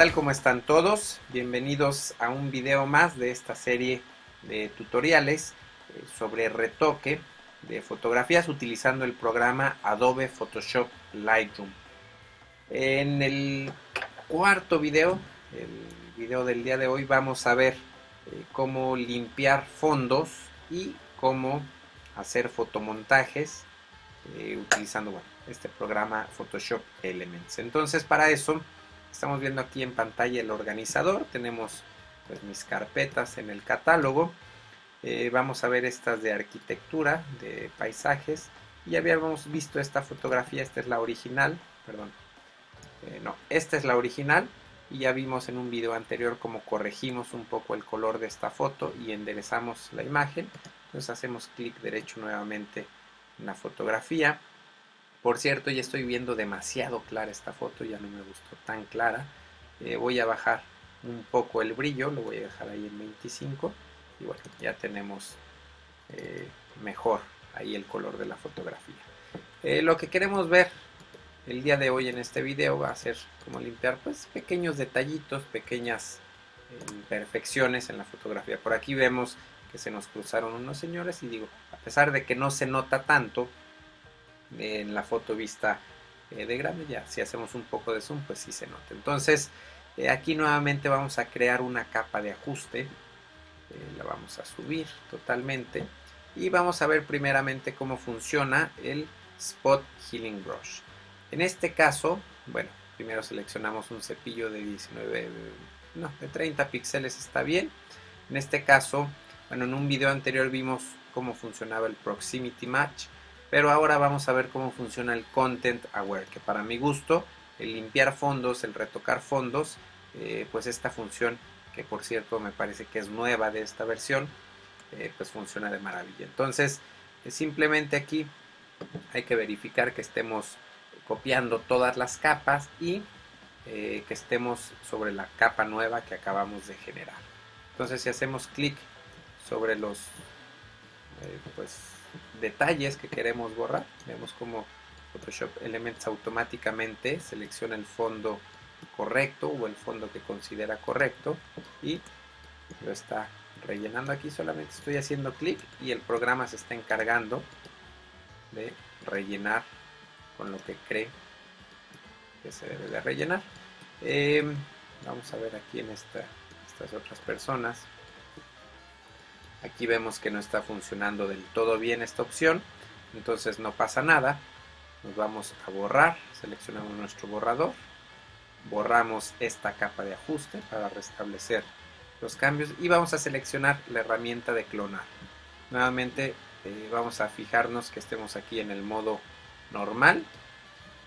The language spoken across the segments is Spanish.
tal? ¿Cómo están todos? Bienvenidos a un video más de esta serie de tutoriales eh, sobre retoque de fotografías utilizando el programa Adobe Photoshop Lightroom. En el cuarto video, el video del día de hoy, vamos a ver eh, cómo limpiar fondos y cómo hacer fotomontajes eh, utilizando este programa Photoshop Elements. Entonces para eso Estamos viendo aquí en pantalla el organizador, tenemos pues mis carpetas en el catálogo. Eh, vamos a ver estas de arquitectura, de paisajes. Ya habíamos visto esta fotografía, esta es la original, perdón. Eh, no, esta es la original y ya vimos en un video anterior cómo corregimos un poco el color de esta foto y enderezamos la imagen. Entonces hacemos clic derecho nuevamente en la fotografía por cierto, ya estoy viendo demasiado clara esta foto, ya no me gustó tan clara. Eh, voy a bajar un poco el brillo, lo voy a dejar ahí en 25 y bueno, ya tenemos eh, mejor ahí el color de la fotografía. Eh, lo que queremos ver el día de hoy en este video va a ser como limpiar pues pequeños detallitos, pequeñas imperfecciones en la fotografía. Por aquí vemos que se nos cruzaron unos señores y digo, a pesar de que no se nota tanto, en la foto vista eh, de grande ya si hacemos un poco de zoom pues sí se nota. Entonces eh, aquí nuevamente vamos a crear una capa de ajuste eh, la vamos a subir totalmente y vamos a ver primeramente cómo funciona el spot healing brush. En este caso bueno primero seleccionamos un cepillo de 19 no de 30 píxeles está bien. En este caso bueno en un video anterior vimos cómo funcionaba el proximity match pero ahora vamos a ver cómo funciona el Content Aware, que para mi gusto, el limpiar fondos, el retocar fondos, eh, pues esta función, que por cierto me parece que es nueva de esta versión, eh, pues funciona de maravilla. Entonces, eh, simplemente aquí hay que verificar que estemos copiando todas las capas y que estemos sobre la capa nueva que acabamos de generar. Entonces, si hacemos clic sobre los pues detalles que queremos borrar. Vemos como Photoshop Elements automáticamente selecciona el fondo correcto o el fondo que considera correcto y lo está rellenando aquí. Solamente estoy haciendo clic y el programa se está encargando de rellenar con lo que cree que se debe de rellenar. Em, vamos a ver aquí en esta, estas otras personas. Aquí vemos que no está funcionando del todo bien esta opción, entonces no pasa nada. Nos vamos a borrar, seleccionamos nuestro borrador, borramos esta capa de ajuste para restablecer los cambios y vamos a seleccionar la herramienta de clonar. Nuevamente eh, vamos a fijarnos que estemos aquí en el modo normal.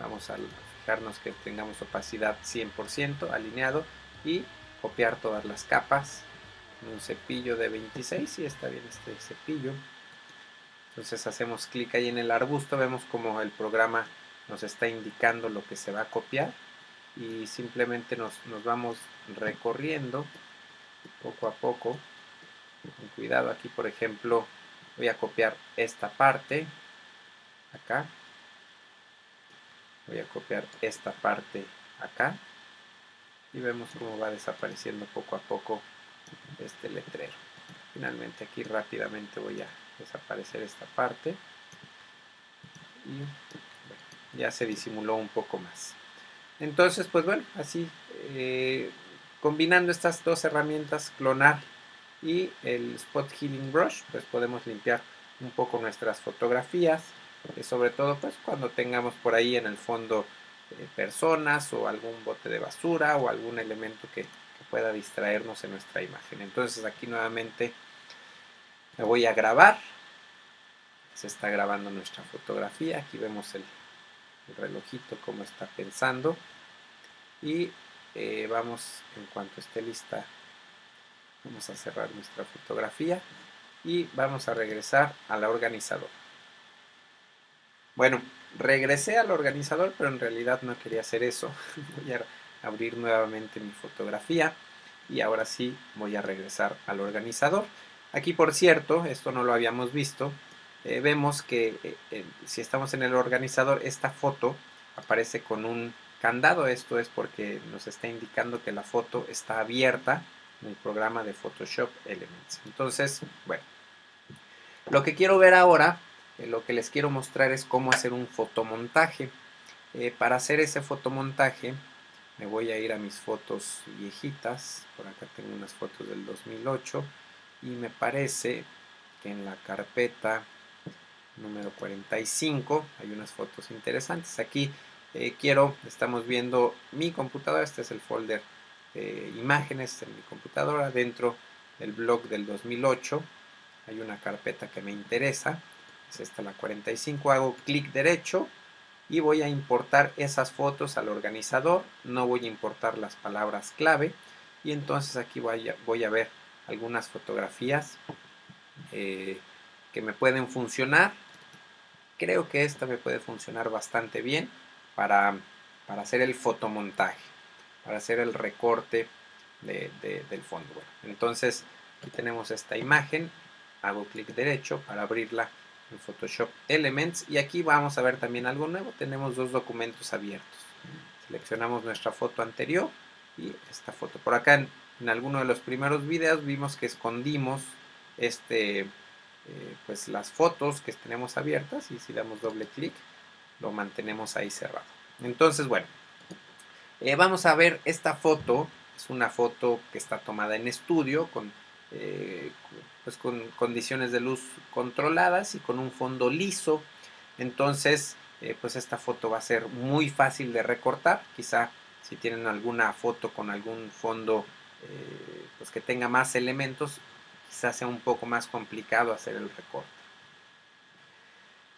Vamos a fijarnos que tengamos opacidad 100% alineado y copiar todas las capas un cepillo de 26 y está bien este cepillo. Entonces hacemos clic ahí en el arbusto vemos como el programa nos está indicando lo que se va a copiar y simplemente nos, vamos recorriendo poco a poco. Con cuidado aquí por ejemplo voy a copiar esta parte acá. Voy a copiar esta parte acá y vemos cómo va desapareciendo poco a poco este letrero. Finalmente aquí rápidamente voy a desaparecer esta parte y ya se disimuló un poco más. Entonces, pues bueno, así eh, combinando estas dos herramientas, clonar y el Spot Healing Brush, pues podemos limpiar un poco nuestras fotografías, eh, sobre todo pues cuando tengamos por ahí en el fondo eh, personas o algún bote de basura o algún elemento que pueda distraernos en nuestra imagen. Entonces aquí nuevamente me voy a grabar. Se está grabando nuestra fotografía. Aquí vemos el, relojito como está pensando. Y eh, vamos, en cuanto esté lista, vamos a cerrar nuestra fotografía y vamos a regresar al organizador. Bueno, regresé al organizador, pero en realidad no quería hacer eso. Voy a abrir nuevamente mi fotografía y ahora sí voy a regresar al organizador. Aquí por cierto, esto no lo habíamos visto, eh, vemos que eh, si estamos en el organizador esta foto aparece con un candado. Esto es porque nos está indicando que la foto está abierta en el programa de Photoshop Elements. Entonces, bueno, lo que quiero ver ahora, eh, lo que les quiero mostrar es cómo hacer un fotomontaje. Eh, para hacer ese fotomontaje, me voy a ir a mis fotos viejitas. Por acá tengo unas fotos del 2008 y me parece que en la carpeta número 45 hay unas fotos interesantes. Aquí eh, quiero, estamos viendo mi computadora, este es el folder de imágenes en mi computadora, dentro del blog del 2008 hay una carpeta que me interesa, es esta la 45, hago clic derecho y voy a importar esas fotos al organizador, no voy a importar las palabras clave y entonces aquí voy a, voy a ver algunas fotografías eh, que me pueden funcionar. Creo que esta me puede funcionar bastante bien para, hacer el fotomontaje, para hacer el recorte del fondo. entonces aquí tenemos esta imagen, hago clic derecho para abrirla en Photoshop Elements y aquí vamos a ver también algo nuevo, tenemos dos documentos abiertos. Seleccionamos nuestra foto anterior y esta foto. Por acá en, alguno de los primeros videos vimos que escondimos este, eh, pues las fotos que tenemos abiertas y si damos doble clic lo mantenemos ahí cerrado. Entonces, bueno, eh, vamos a ver esta foto. Es una foto que está tomada en estudio con, eh, pues con condiciones de luz controladas y con un fondo liso. Entonces, pues esta foto va a ser muy fácil de recortar. Quizá si tienen alguna foto con algún fondo pues que tenga más elementos, quizás sea un poco más complicado hacer el recorte.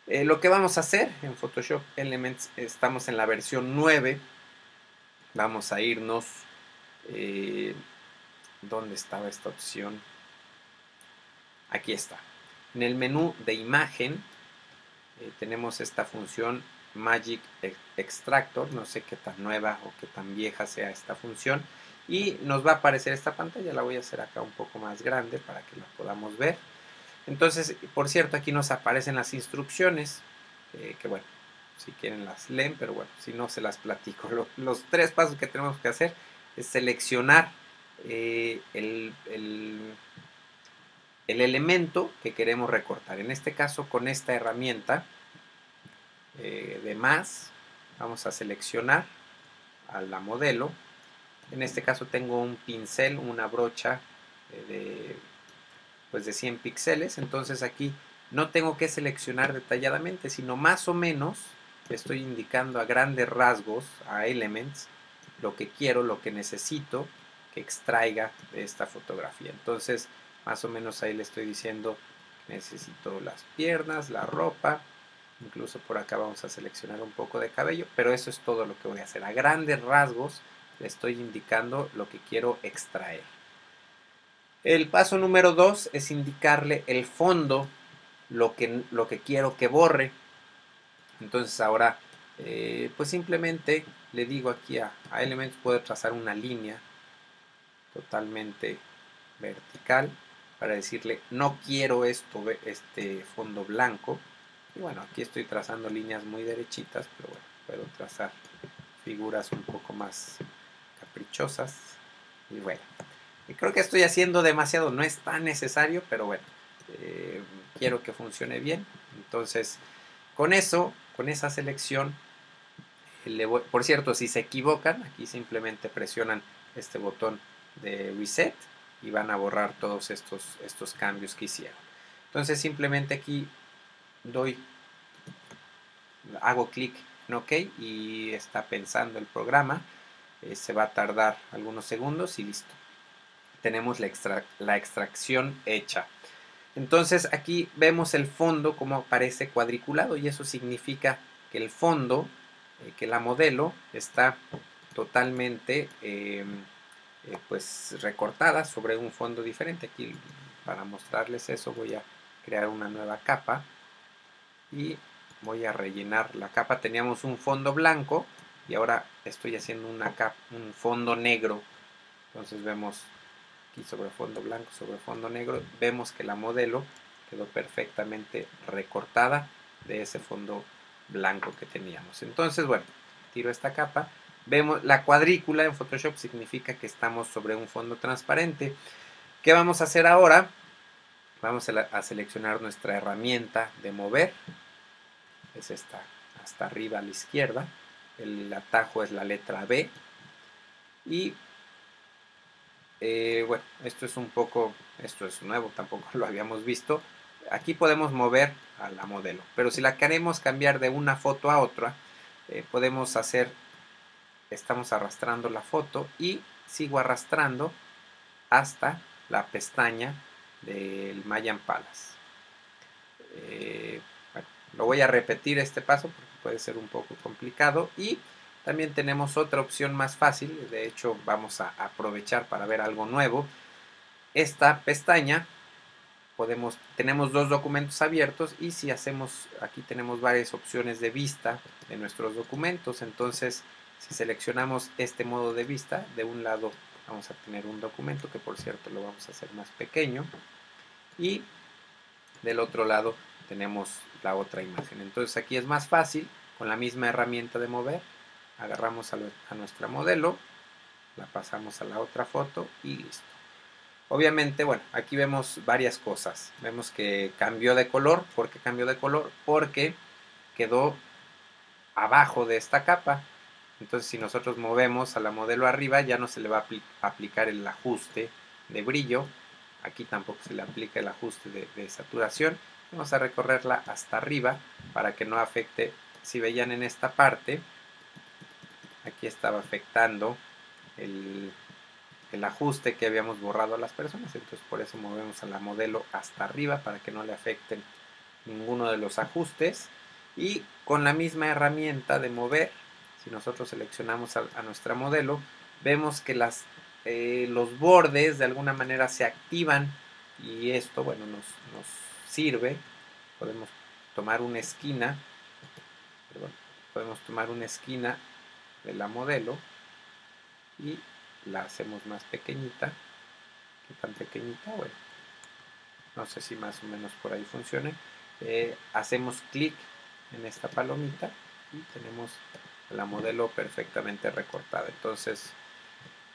Eh, lo que vamos a hacer en Photoshop Elements, estamos en la versión 9. Vamos a irnos... Eh, ¿Dónde estaba esta opción? Aquí está. En el menú de imagen eh, tenemos esta función Magic Extractor. No sé qué tan nueva o qué tan vieja sea esta función y nos va a aparecer esta pantalla, la voy a hacer acá un poco más grande para que la podamos ver. Entonces, por cierto, aquí nos aparecen las instrucciones, eh, que bueno, si quieren las leen, pero bueno, si no se las platico. los tres pasos que tenemos que hacer es seleccionar eh, el, el, elemento que queremos recortar. En este caso, con esta herramienta eh, de más, vamos a seleccionar a la modelo en este caso tengo un pincel, una brocha eh, de, pues de 100 píxeles. Entonces aquí no tengo que seleccionar detalladamente, sino más o menos estoy indicando a grandes rasgos, a Elements, lo que quiero, lo que necesito que extraiga de esta fotografía. Entonces, más o menos ahí le estoy diciendo necesito las piernas, la ropa, incluso por acá vamos a seleccionar un poco de cabello, pero eso es todo lo que voy a hacer. A grandes rasgos le estoy indicando lo que quiero extraer. El paso número 2 es indicarle el fondo, lo que, lo que quiero que borre. Entonces ahora, eh, pues simplemente le digo aquí a, a Elements, puedo trazar una línea totalmente vertical para decirle no quiero esto, este fondo blanco. Y bueno, aquí estoy trazando líneas muy derechitas, pero bueno, puedo trazar figuras un poco más caprichosas. Y bueno, creo que estoy haciendo demasiado, no es tan necesario, pero bueno, eh, quiero que funcione bien. Entonces, con eso, con esa selección, por cierto, si se equivocan, aquí simplemente presionan este botón de reset y van a borrar todos estos, estos cambios que hicieron. Entonces simplemente aquí doy, hago clic en OK y está pensando el programa. Eh, se va a tardar algunos segundos y listo. Tenemos la, extracción hecha. Entonces aquí vemos el fondo como aparece cuadriculado y eso significa que el fondo, eh, que la modelo está totalmente em, eh, pues recortada sobre un fondo diferente. Aquí para mostrarles eso voy a crear una nueva capa y voy a rellenar la capa. Teníamos un fondo blanco y ahora estoy haciendo una capa, un fondo negro entonces vemos aquí sobre fondo blanco sobre fondo negro vemos que la modelo quedó perfectamente recortada de ese fondo blanco que teníamos entonces bueno tiro esta capa vemos la cuadrícula en Photoshop significa que estamos sobre un fondo transparente. ¿Qué vamos a hacer ahora? Vamos a, seleccionar nuestra herramienta de mover. Es esta, hasta arriba a la izquierda. El atajo es la letra B. Y eh, bueno, esto es un poco, esto es nuevo, tampoco lo habíamos visto. Aquí podemos mover a la modelo, pero si la queremos cambiar de una foto a otra, eh, podemos hacer, estamos arrastrando la foto y sigo arrastrando hasta la pestaña del Mayan Palace. Eh, lo voy a repetir este paso porque puede ser un poco complicado y también tenemos otra opción más fácil, de hecho vamos a aprovechar para ver algo nuevo. Esta pestaña podemos, tenemos dos documentos abiertos y si hacemos, aquí tenemos varias opciones de vista de nuestros documentos, entonces si seleccionamos este modo de vista, de un lado vamos a tener un documento que por cierto lo vamos a hacer más pequeño y del otro lado tenemos la otra imagen. Entonces aquí es más fácil, con la misma herramienta de mover, agarramos a, a nuestra modelo, la pasamos a la otra foto y listo. Obviamente, bueno, aquí vemos varias cosas. Vemos que cambió de color. ¿Por qué cambió de color? Porque quedó abajo de esta capa. Entonces, si nosotros movemos a la modelo arriba, ya no se le va a aplicar el ajuste de brillo. Aquí tampoco se le aplica el ajuste de, saturación. Vamos a recorrerla hasta arriba para que no afecte. Si veían en esta parte, aquí estaba afectando el, el ajuste que habíamos borrado a las personas, entonces por eso movemos a la modelo hasta arriba para que no le afecten ninguno de los ajustes y con la misma herramienta de mover, si nosotros seleccionamos a, nuestra modelo, vemos que las, eh, los bordes de alguna manera se activan y esto bueno nos, nos sirve, podemos tomar una esquina, podemos tomar una esquina de la modelo y la hacemos más pequeñita. ¿Qué tan pequeñita? Bueno, no sé si más o menos por ahí funcione. Eh, hacemos clic en esta palomita y tenemos la modelo perfectamente recortada. Entonces,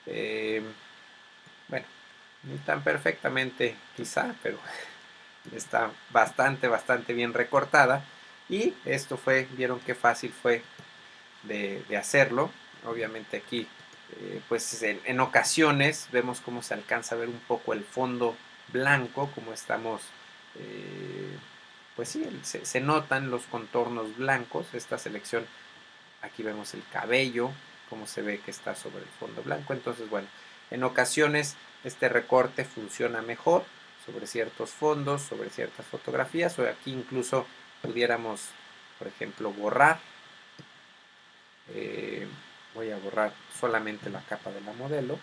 eh, bueno, ni tan perfectamente quizá, pero está bastante, bastante bien recortada. Y esto fue, vieron qué fácil fue de, de hacerlo. Obviamente aquí eh, pues en, ocasiones vemos cómo se alcanza a ver un poco el fondo blanco, como estamos, eh, pues sí, se, notan los contornos blancos, esta selección, aquí vemos el cabello, cómo se ve que está sobre el fondo blanco, entonces bueno, en ocasiones este recorte funciona mejor sobre ciertos fondos, sobre ciertas fotografías, o aquí incluso pudiéramos, por ejemplo, borrar. Eh, voy a borrar solamente la capa de la modelo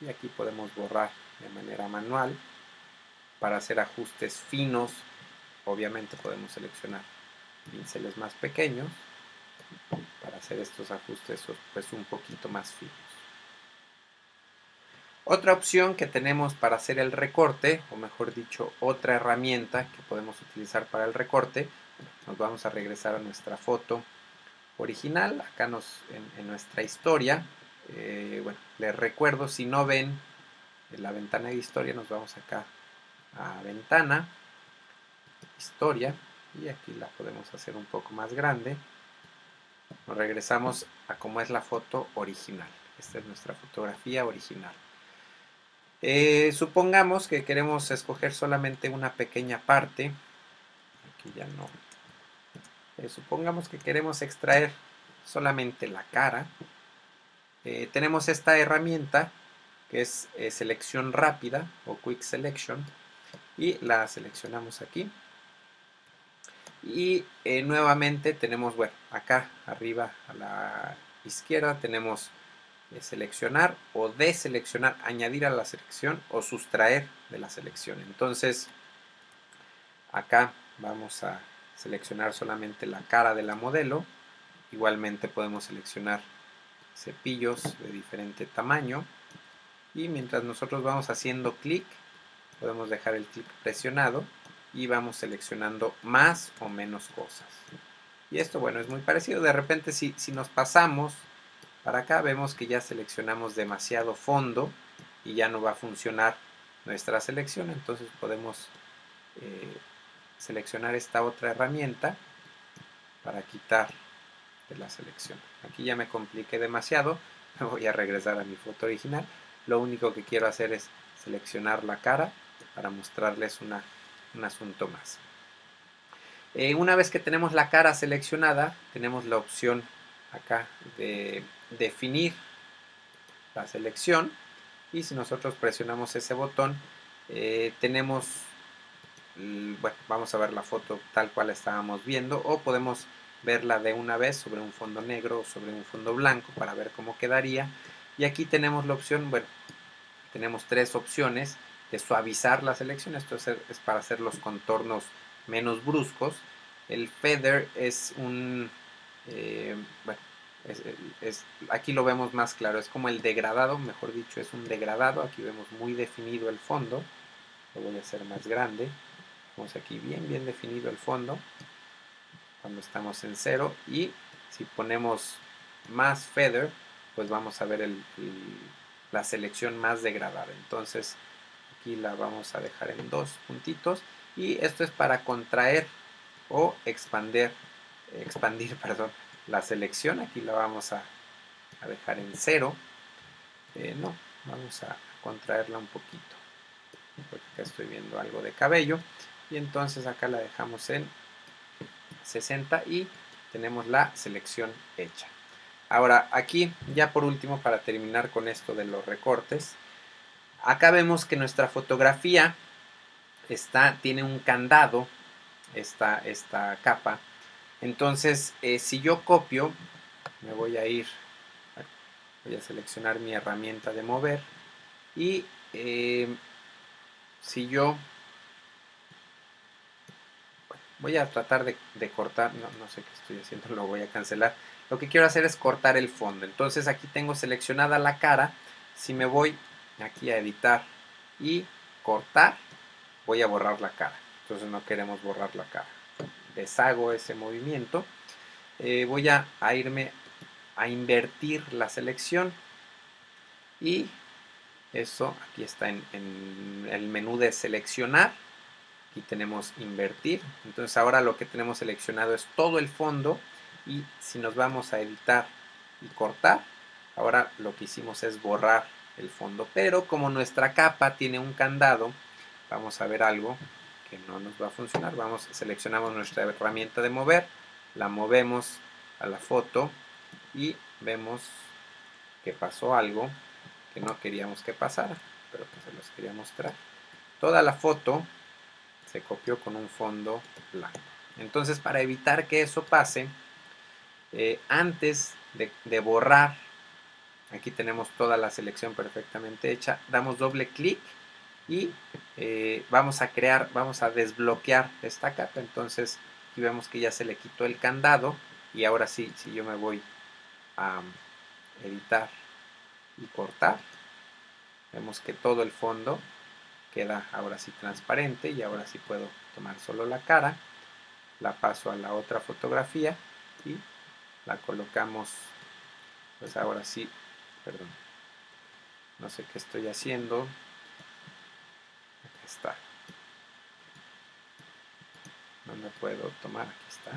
y aquí podemos borrar de manera manual. Para hacer ajustes finos obviamente podemos seleccionar pinceles más pequeños hacer estos ajustes pues un poquito más finos otra opción que tenemos para hacer el recorte o mejor dicho otra herramienta que podemos utilizar para el recorte nos vamos a regresar a nuestra foto original, acá nos, en, nuestra historia. Eh, bueno, les recuerdo, si no ven en la ventana de historia, nos vamos acá a ventana, historia, y aquí la podemos hacer un poco más grande. Nos regresamos a cómo es la foto original. Esta es nuestra fotografía original. Eh, supongamos que queremos escoger solamente una pequeña parte. Aquí ya no eh, supongamos que queremos extraer solamente la cara. Eh, tenemos esta herramienta que es selección rápida o quick selection y la seleccionamos aquí y nuevamente tenemos bueno acá arriba a la izquierda tenemos seleccionar o deseleccionar añadir a la selección o sustraer de la selección entonces acá vamos a seleccionar solamente la cara de la modelo. Igualmente podemos seleccionar cepillos de diferente tamaño. Y mientras nosotros vamos haciendo clic, podemos dejar el clic presionado y vamos seleccionando más o menos cosas. Y esto, bueno, es muy parecido. De repente, si, si nos pasamos para acá vemos que ya seleccionamos demasiado fondo y ya no va a funcionar nuestra selección entonces podemos eh, seleccionar esta otra herramienta para quitar de la selección aquí ya me compliqué demasiado me voy a regresar a mi foto original lo único que quiero hacer es seleccionar la cara para mostrarles una, un asunto más. Eh, una vez que tenemos la cara seleccionada tenemos la opción acá de definir la selección. Y si nosotros presionamos ese botón eh, tenemos bueno vamos a ver la foto tal cual estábamos viendo o podemos verla de una vez sobre un fondo negro o sobre un fondo blanco para ver cómo quedaría. Y aquí tenemos la opción bueno tenemos tres opciones de suavizar la selección esto es, para hacer los contornos menos bruscos el feather es un eh, bueno es, aquí lo vemos más claro, es como el degradado, mejor dicho, es un degradado. Aquí vemos muy definido el fondo. Lo voy a hacer más grande. Vemos aquí bien, bien definido el fondo. Cuando estamos en cero. Y si ponemos más feather, pues vamos a ver la selección más degradada. Entonces aquí la vamos a dejar en dos puntitos. Y esto es para contraer o expandir, expandir perdón, la selección, aquí la vamos a, dejar en cero, eh, no, vamos a contraerla un poquito, porque acá estoy viendo algo de cabello, y entonces acá la dejamos en 60 y tenemos la selección hecha. Ahora aquí, ya por último, para terminar con esto de los recortes, acá vemos que nuestra fotografía está, tiene un candado, esta, esta capa, entonces, eh, si yo copio, me voy a ir, voy a seleccionar mi herramienta de mover y eh, si yo voy a tratar de, cortar, no, no, sé qué estoy haciendo, lo voy a cancelar. Lo que quiero hacer es cortar el fondo. Entonces aquí tengo seleccionada la cara. Si me voy aquí a editar y cortar, voy a borrar la cara. Entonces no queremos borrar la cara. Deshago ese movimiento, eh, voy a, irme a invertir la selección. Y eso aquí está en, el menú de seleccionar. Aquí tenemos invertir. Entonces ahora lo que tenemos seleccionado es todo el fondo. Y si nos vamos a editar y cortar ahora lo que hicimos es borrar el fondo pero como nuestra capa tiene un candado vamos a ver algo que no nos va a funcionar. Vamos, seleccionamos nuestra herramienta de mover, la movemos a la foto y vemos que pasó algo que no queríamos que pasara, pero que se los quería mostrar. Toda la foto se copió con un fondo blanco. Entonces, para evitar que eso pase, eh, antes de, de borrar, aquí tenemos toda la selección perfectamente hecha, damos doble clic y eh, vamos a crear, vamos a desbloquear esta capa. Entonces aquí vemos que ya se le quitó el candado y ahora sí, si yo me voy a editar y cortar, vemos que todo el fondo queda ahora sí transparente y ahora sí puedo tomar solo la cara, la paso a la otra fotografía y la colocamos, pues ahora sí, perdón, no sé qué estoy haciendo, está. No me puedo tomar, aquí está.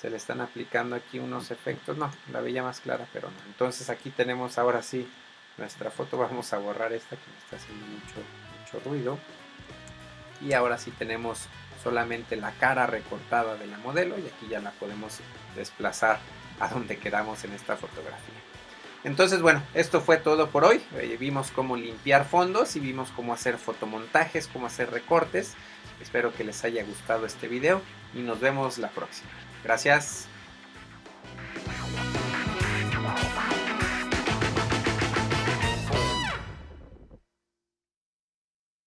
Se le están aplicando aquí unos efectos, no, la veía más clara, pero no. Entonces aquí tenemos ahora sí nuestra foto, vamos a borrar esta que me está haciendo mucho, mucho ruido. Y ahora sí tenemos solamente la cara recortada de la modelo y aquí ya la podemos desplazar a donde queramos en esta fotografía. Entonces, bueno, esto fue todo por hoy. Eh, vimos cómo limpiar fondos y vimos cómo hacer fotomontajes, cómo hacer recortes. Espero que les haya gustado este video y nos vemos la próxima. Gracias.